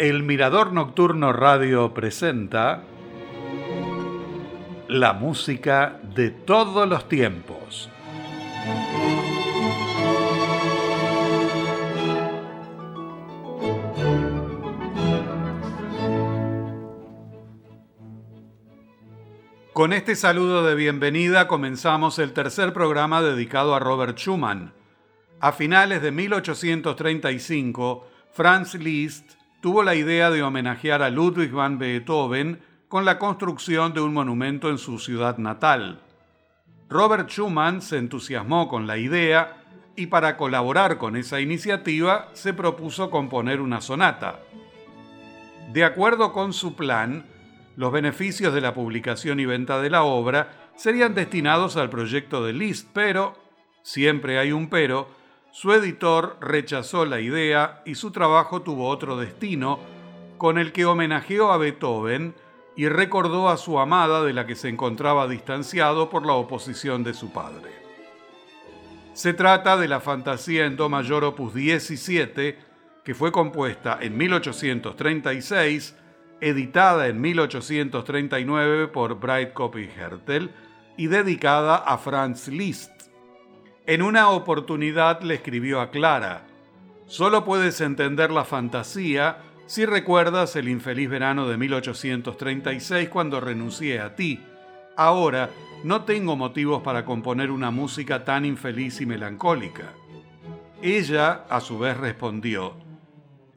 El Mirador Nocturno Radio presenta la música de todos los tiempos. Con este saludo de bienvenida comenzamos el tercer programa dedicado a Robert Schumann. A finales de 1835, Franz Liszt tuvo la idea de homenajear a Ludwig van Beethoven con la construcción de un monumento en su ciudad natal. Robert Schumann se entusiasmó con la idea y para colaborar con esa iniciativa se propuso componer una sonata. De acuerdo con su plan, los beneficios de la publicación y venta de la obra serían destinados al proyecto de Liszt, pero, siempre hay un pero, su editor rechazó la idea y su trabajo tuvo otro destino, con el que homenajeó a Beethoven y recordó a su amada de la que se encontraba distanciado por la oposición de su padre. Se trata de la fantasía en Do mayor opus 17, que fue compuesta en 1836, editada en 1839 por Breitkopf y Hertel y dedicada a Franz Liszt. En una oportunidad le escribió a Clara, solo puedes entender la fantasía si recuerdas el infeliz verano de 1836 cuando renuncié a ti. Ahora no tengo motivos para componer una música tan infeliz y melancólica. Ella, a su vez, respondió,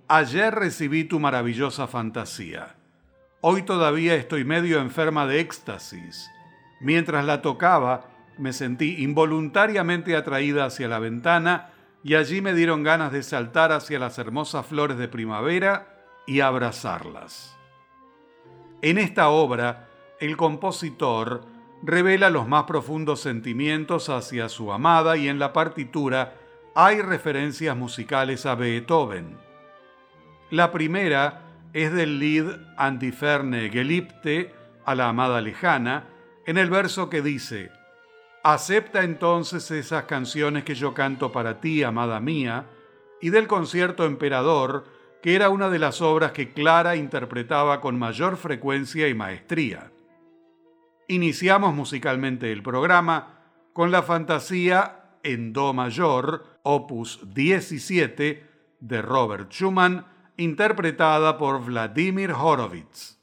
Ayer recibí tu maravillosa fantasía. Hoy todavía estoy medio enferma de éxtasis. Mientras la tocaba, me sentí involuntariamente atraída hacia la ventana y allí me dieron ganas de saltar hacia las hermosas flores de primavera y abrazarlas. En esta obra, el compositor revela los más profundos sentimientos hacia su amada y en la partitura hay referencias musicales a Beethoven. La primera es del Lied An die ferne Geliebte, a la amada lejana, en el verso que dice, Acepta entonces esas canciones que yo canto para ti, amada mía, y del concierto Emperador, que era una de las obras que Clara interpretaba con mayor frecuencia y maestría. Iniciamos musicalmente el programa con la fantasía en Do mayor, opus 17, de Robert Schumann, interpretada por Vladimir Horowitz.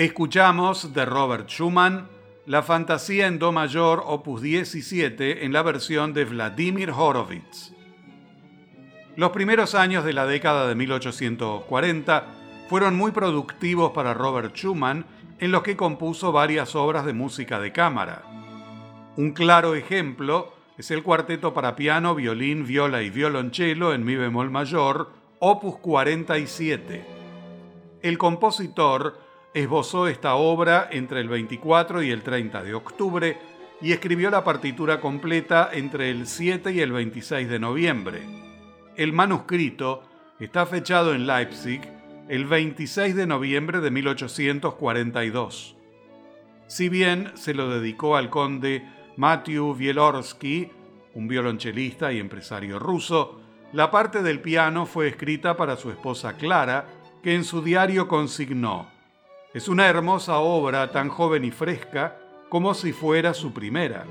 Escuchamos de Robert Schumann la Fantasía en Do mayor opus 17 en la versión de Vladimir Horowitz. Los primeros años de la década de 1840 fueron muy productivos para Robert Schumann en los que compuso varias obras de música de cámara. Un claro ejemplo es el cuarteto para piano, violín, viola y violonchelo en mi bemol mayor, opus 47. El compositor esbozó esta obra entre el 24 y el 30 de octubre y escribió la partitura completa entre el 7 y el 26 de noviembre. El manuscrito está fechado en Leipzig el 26 de noviembre de 1842. Si bien se lo dedicó al conde Matthew Wielorsky, un violonchelista y empresario ruso, la parte del piano fue escrita para su esposa Clara, que en su diario consignó es una hermosa obra tan joven y fresca como si fuera su primera.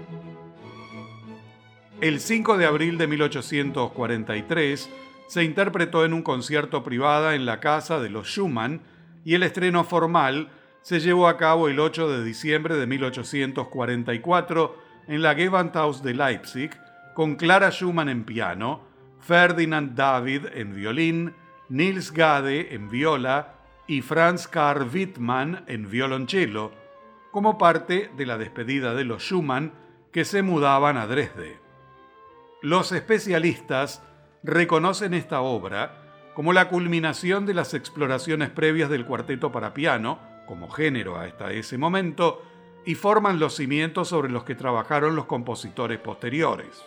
El 5 de abril de 1843 se interpretó en un concierto privado en la casa de los Schumann y el estreno formal se llevó a cabo el 8 de diciembre de 1844 en la Gewandhaus de Leipzig con Clara Schumann en piano, Ferdinand David en violín, Nils Gade en viola, y Franz Karl Wittmann en violonchelo, como parte de la despedida de los Schumann que se mudaban a Dresde. Los especialistas reconocen esta obra como la culminación de las exploraciones previas del cuarteto para piano, como género hasta ese momento, y forman los cimientos sobre los que trabajaron los compositores posteriores.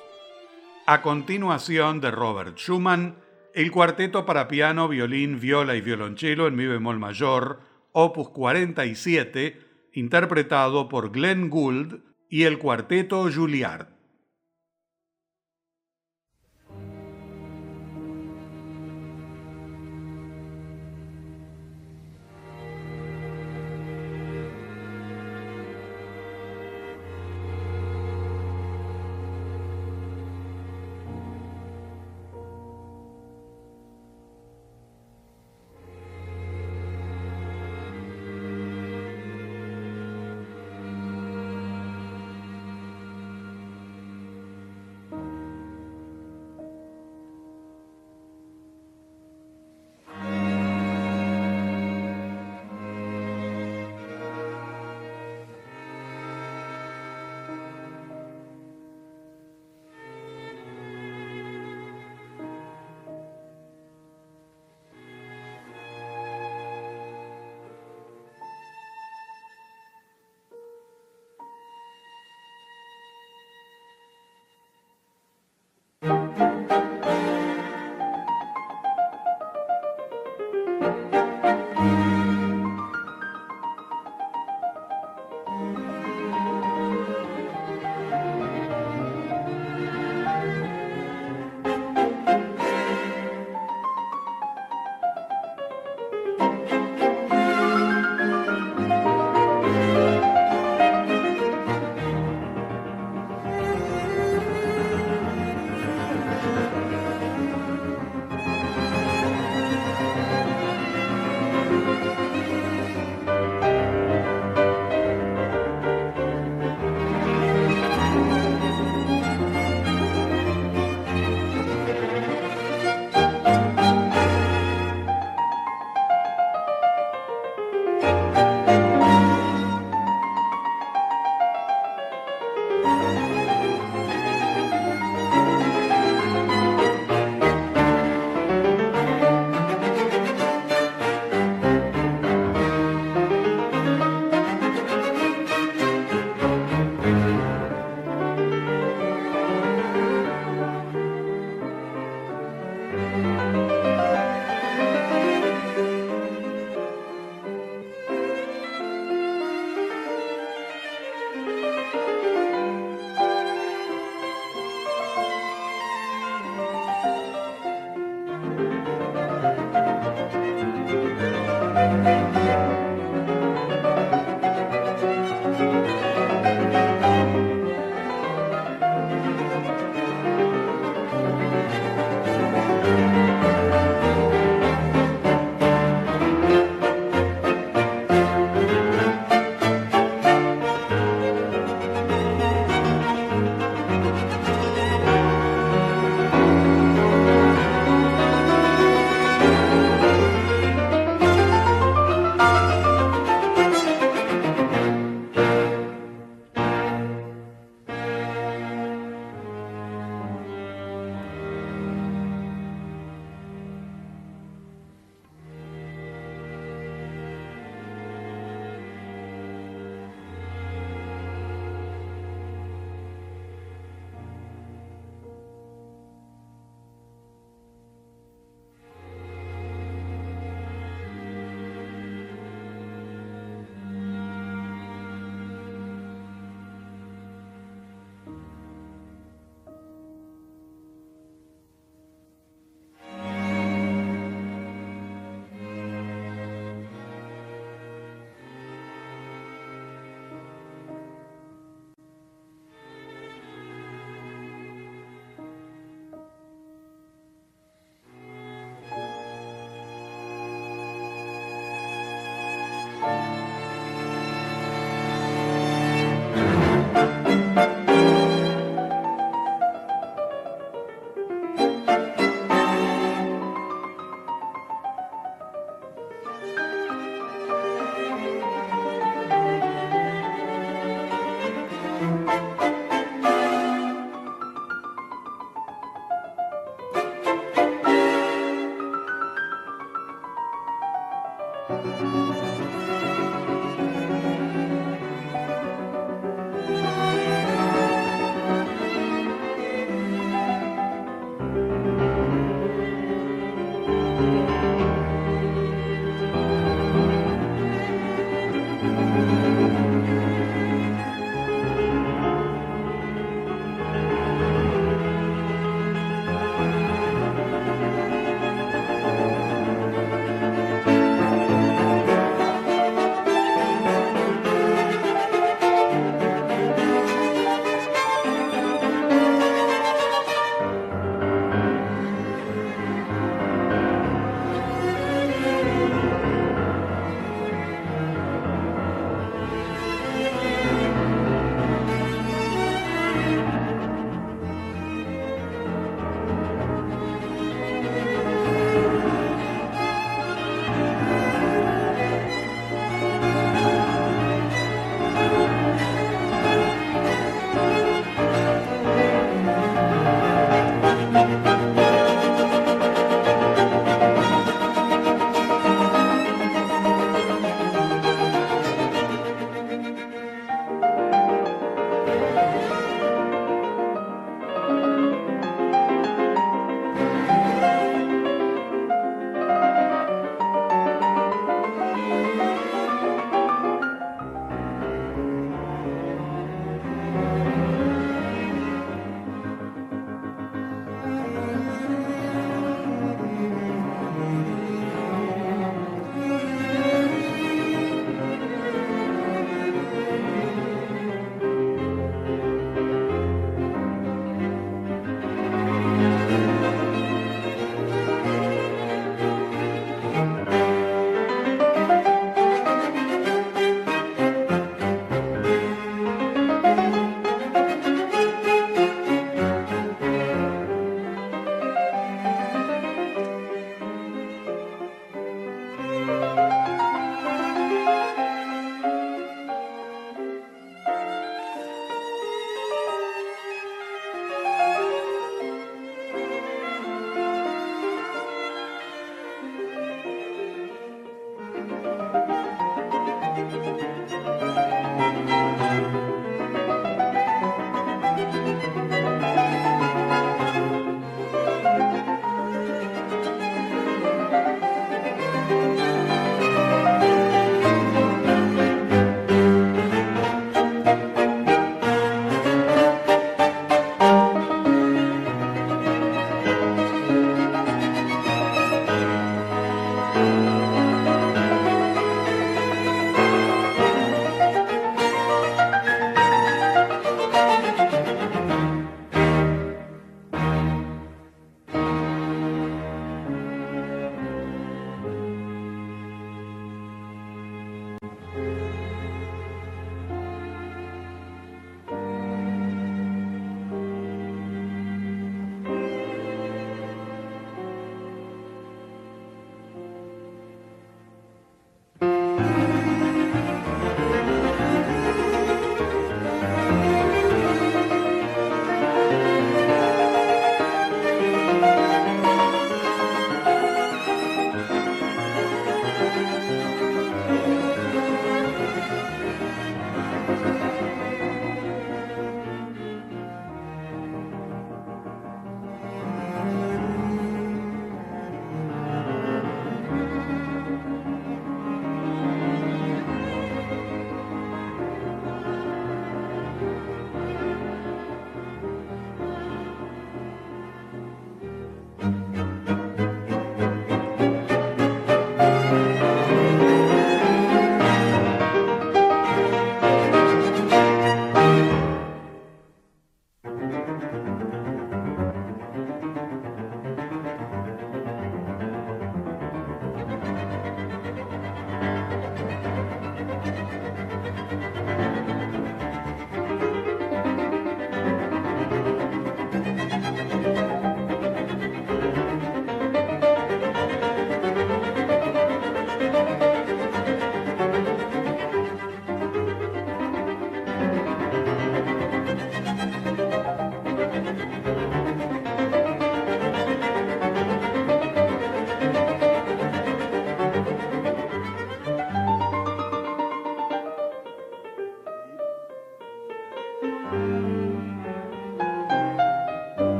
A continuación de Robert Schumann, el cuarteto para piano, violín, viola y violonchelo en mi bemol mayor, opus 47, interpretado por Glenn Gould y el cuarteto Juilliard.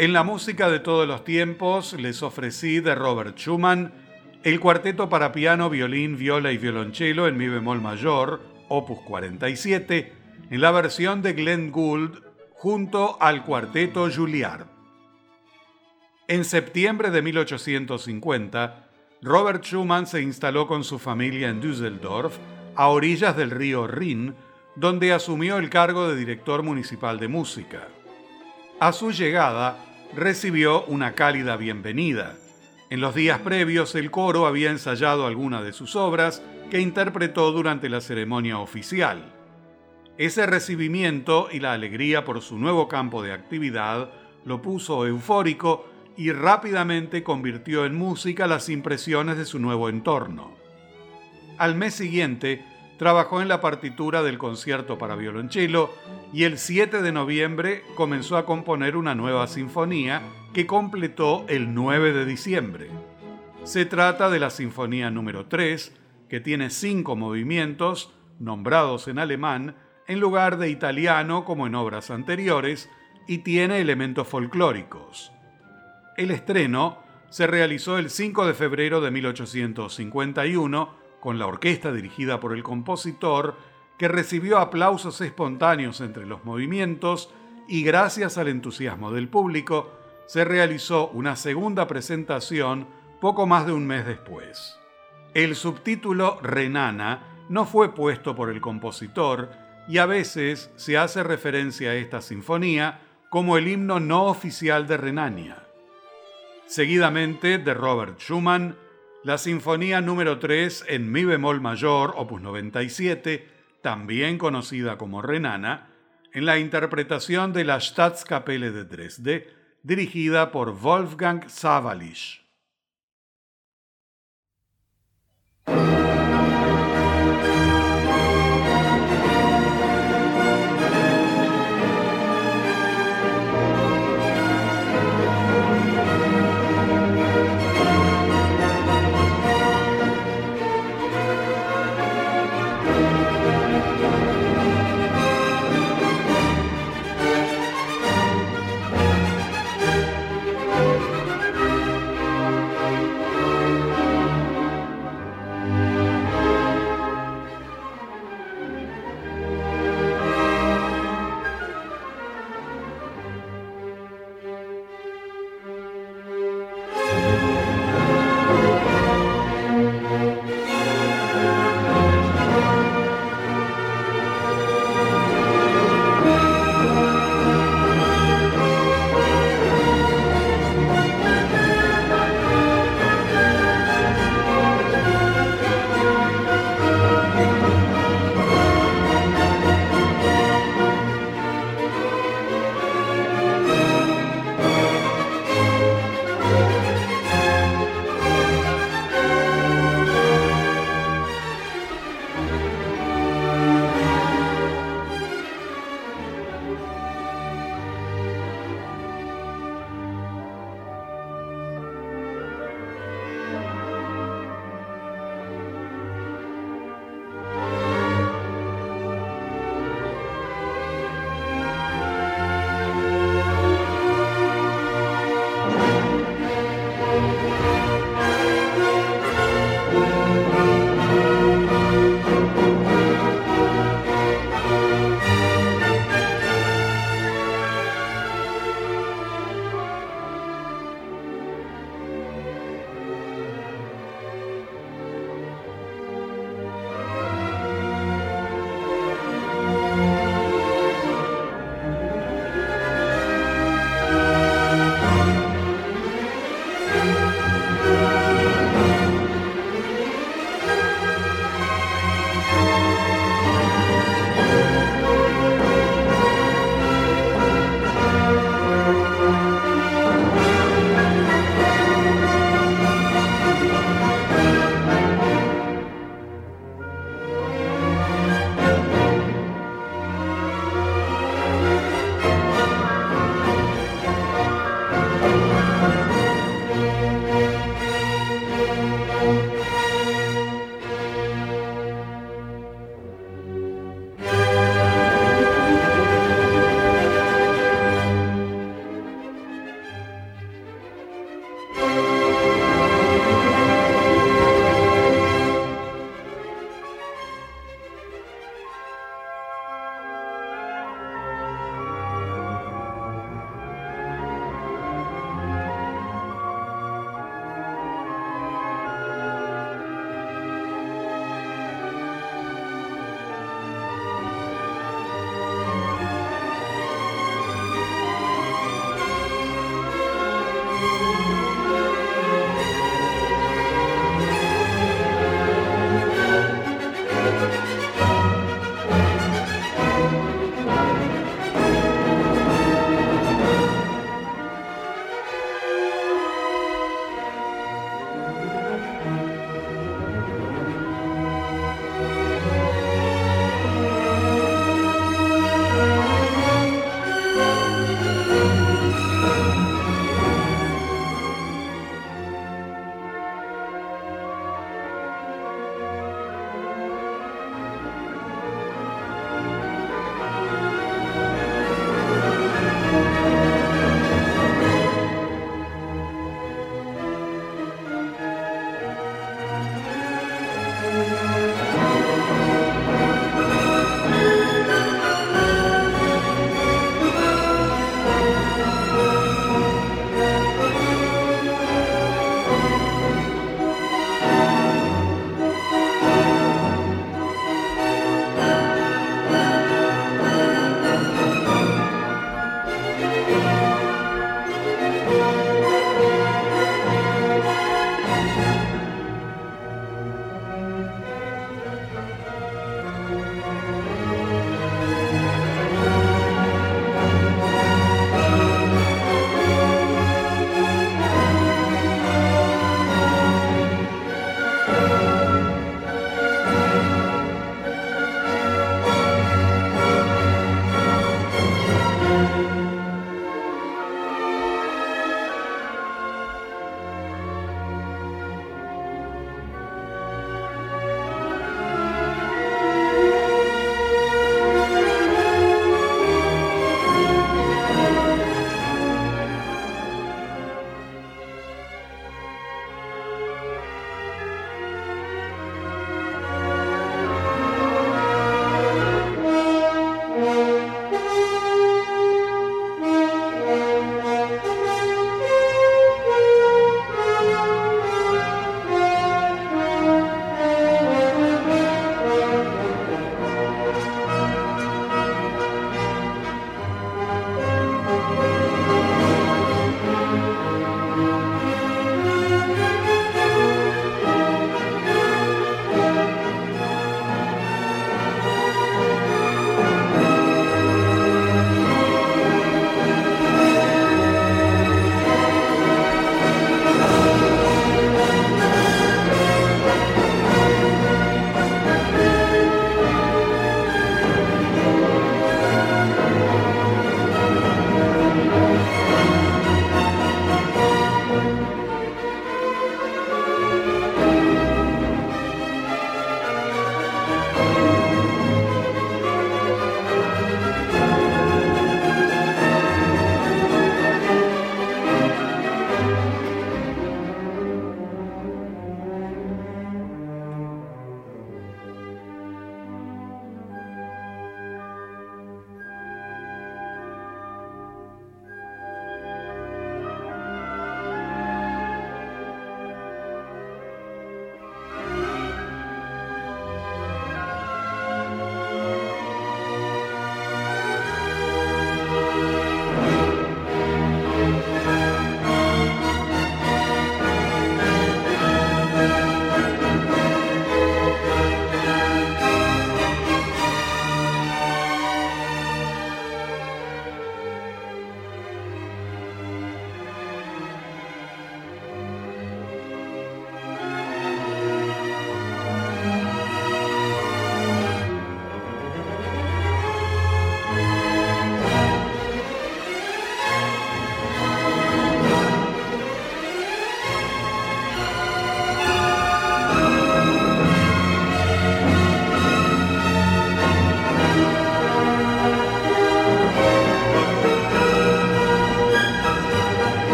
En la música de todos los tiempos les ofrecí de Robert Schumann el cuarteto para piano, violín, viola y violonchelo en mi bemol mayor, opus 47, en la versión de Glenn Gould junto al cuarteto Juilliard. En septiembre de 1850, Robert Schumann se instaló con su familia en Düsseldorf, a orillas del río Rin, donde asumió el cargo de director municipal de música. A su llegada, recibió una cálida bienvenida. En los días previos el coro había ensayado algunas de sus obras que interpretó durante la ceremonia oficial. Ese recibimiento y la alegría por su nuevo campo de actividad lo puso eufórico y rápidamente convirtió en música las impresiones de su nuevo entorno. Al mes siguiente, trabajó en la partitura del concierto para violonchelo y el 7 de noviembre comenzó a componer una nueva sinfonía que completó el 9 de diciembre. Se trata de la Sinfonía número 3, que tiene cinco movimientos, nombrados en alemán, en lugar de italiano como en obras anteriores, y tiene elementos folclóricos. El estreno se realizó el 5 de febrero de 1851 con la orquesta dirigida por el compositor, que recibió aplausos espontáneos entre los movimientos y gracias al entusiasmo del público, se realizó una segunda presentación poco más de un mes después. El subtítulo Renana no fue puesto por el compositor y a veces se hace referencia a esta sinfonía como el himno no oficial de Renania. Seguidamente, de Robert Schumann, la Sinfonía número 3 en Mi bemol mayor, opus 97, también conocida como Renana, en la interpretación de la Staatskapelle de Dresde, dirigida por Wolfgang Sawalisch.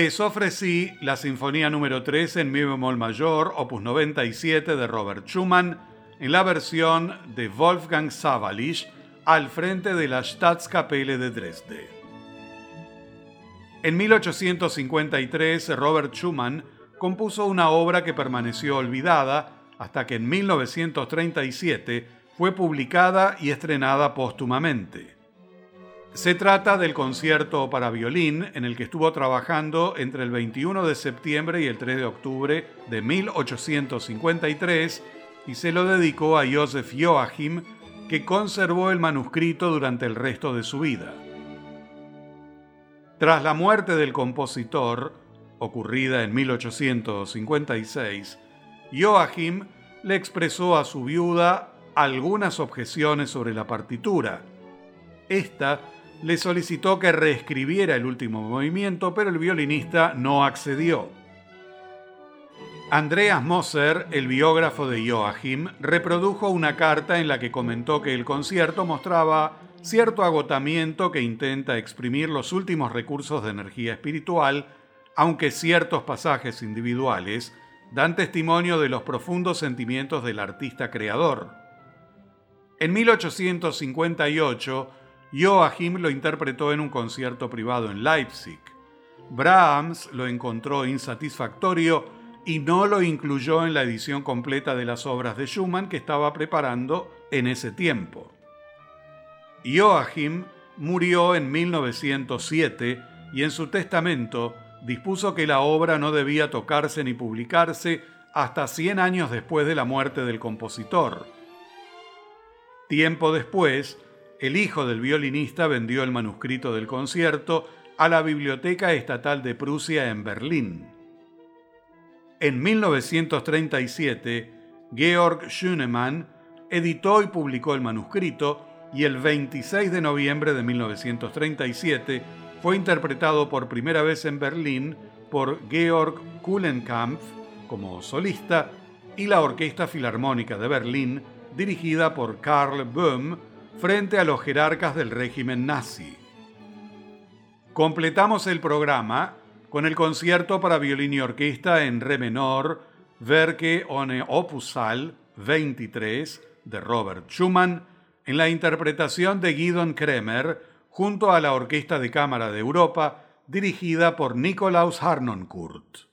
Les ofrecí la Sinfonía número 3 en mi bemol mayor, opus 97 de Robert Schumann, en la versión de Wolfgang Sawalisch al frente de la Staatskapelle de Dresde. En 1853, Robert Schumann compuso una obra que permaneció olvidada hasta que en 1937 fue publicada y estrenada póstumamente. Se trata del concierto para violín en el que estuvo trabajando entre el 21 de septiembre y el 3 de octubre de 1853 y se lo dedicó a Joseph Joachim, que conservó el manuscrito durante el resto de su vida. Tras la muerte del compositor, ocurrida en 1856, Joachim le expresó a su viuda algunas objeciones sobre la partitura. Esta le solicitó que reescribiera el último movimiento, pero el violinista no accedió. Andreas Moser, el biógrafo de Joachim, reprodujo una carta en la que comentó que el concierto mostraba cierto agotamiento que intenta exprimir los últimos recursos de energía espiritual, aunque ciertos pasajes individuales dan testimonio de los profundos sentimientos del artista creador. En 1858, Joachim lo interpretó en un concierto privado en Leipzig. Brahms lo encontró insatisfactorio y no lo incluyó en la edición completa de las obras de Schumann que estaba preparando en ese tiempo. Joachim murió en 1907 y en su testamento dispuso que la obra no debía tocarse ni publicarse hasta 100 años después de la muerte del compositor. Tiempo después, el hijo del violinista vendió el manuscrito del concierto a la Biblioteca Estatal de Prusia en Berlín. En 1937, Georg Schünemann editó y publicó el manuscrito y el 26 de noviembre de 1937 fue interpretado por primera vez en Berlín por Georg Kuhlenkampf como solista y la Orquesta Filarmónica de Berlín dirigida por Karl Böhm frente a los jerarcas del régimen nazi. Completamos el programa con el concierto para violín y orquesta en re menor, Werke ohne Opusal 23 de Robert Schumann, en la interpretación de Guidon Kremer junto a la Orquesta de Cámara de Europa, dirigida por Nikolaus Harnoncourt.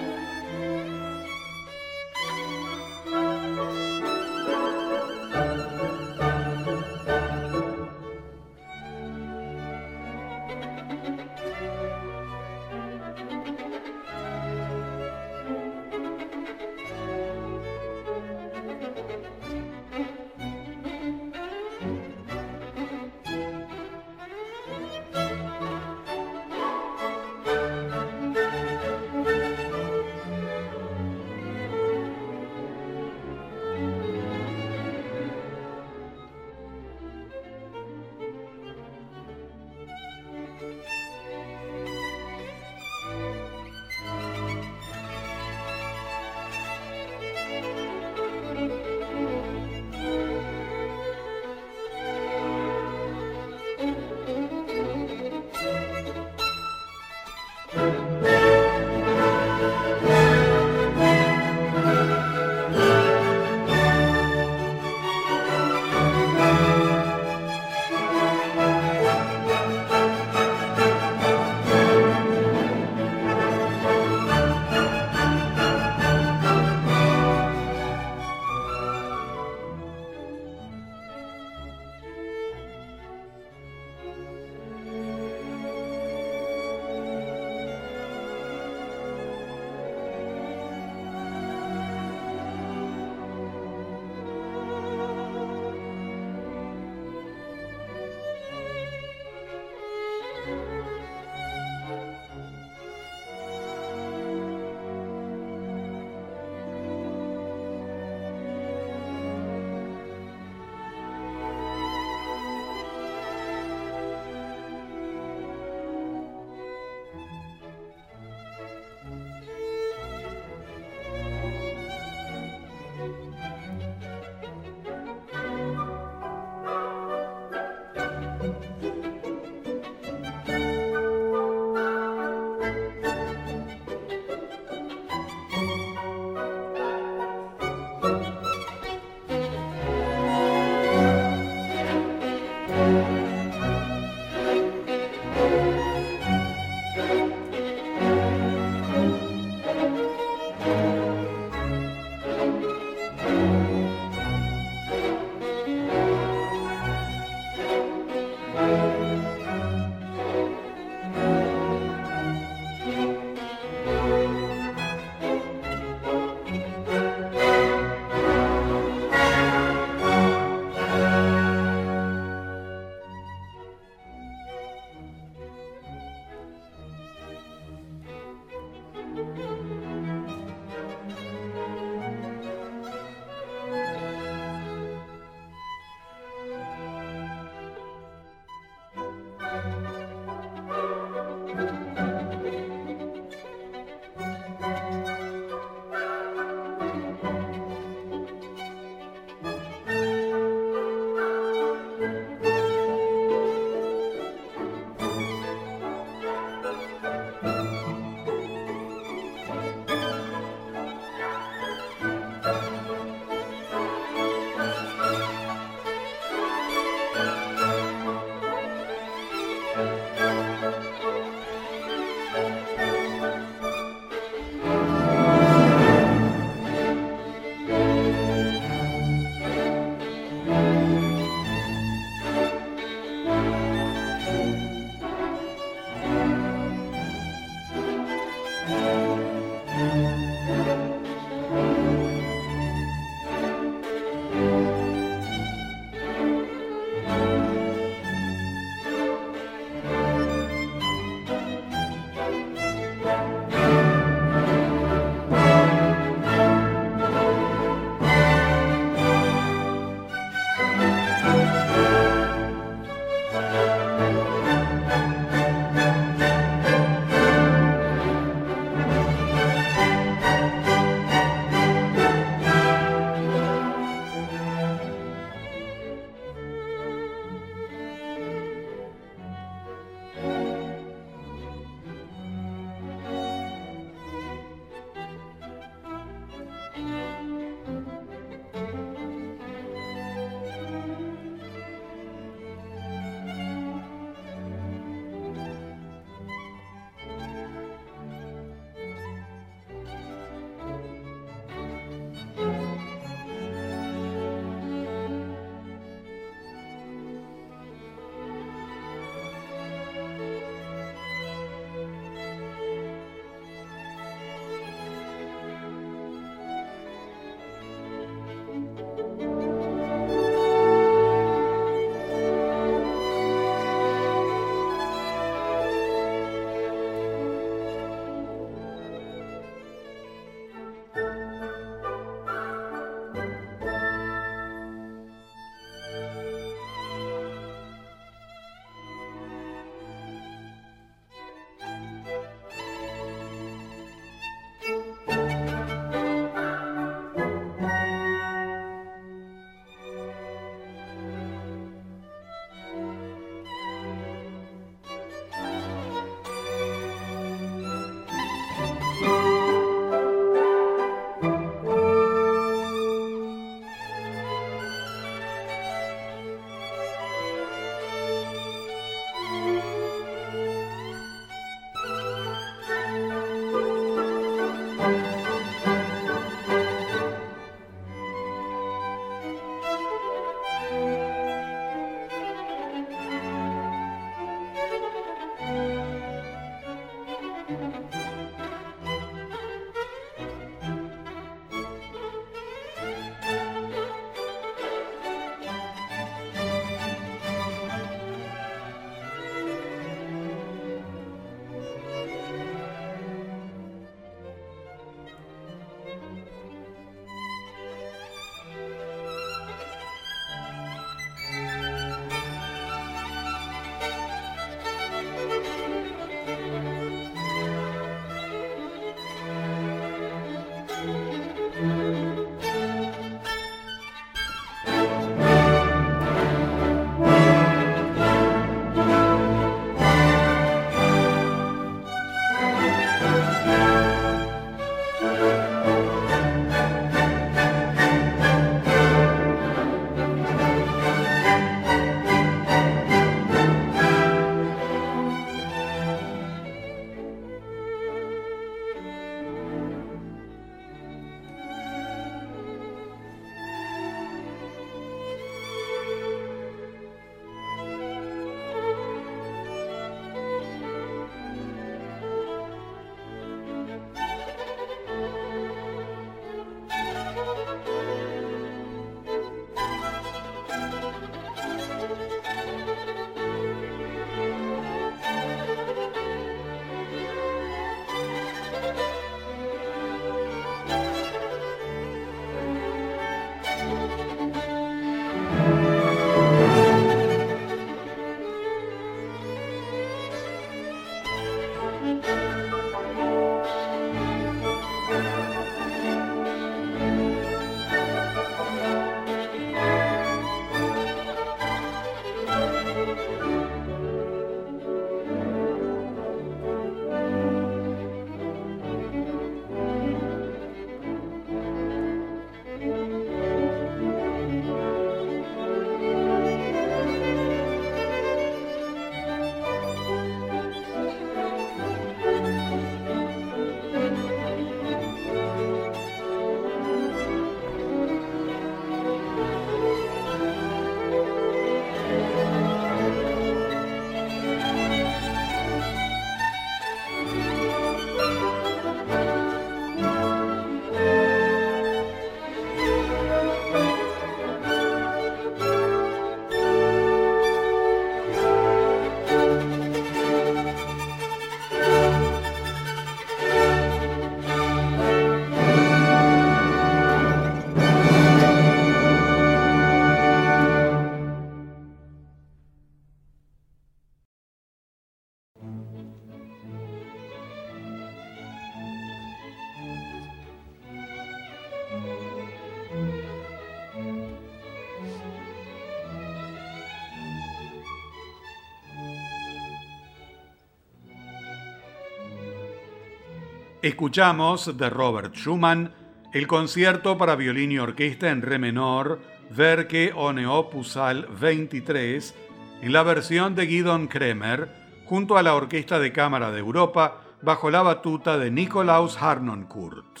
Escuchamos de Robert Schumann el concierto para violín y orquesta en re menor, Verke one Opusal 23, en la versión de Guidon Kremer, junto a la Orquesta de Cámara de Europa, bajo la batuta de Nikolaus Harnoncourt.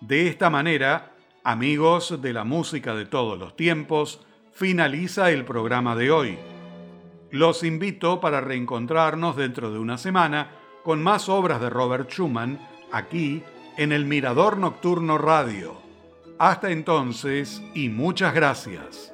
De esta manera, amigos de la música de todos los tiempos, finaliza el programa de hoy. Los invito para reencontrarnos dentro de una semana con más obras de Robert Schumann aquí en el Mirador Nocturno Radio. Hasta entonces y muchas gracias.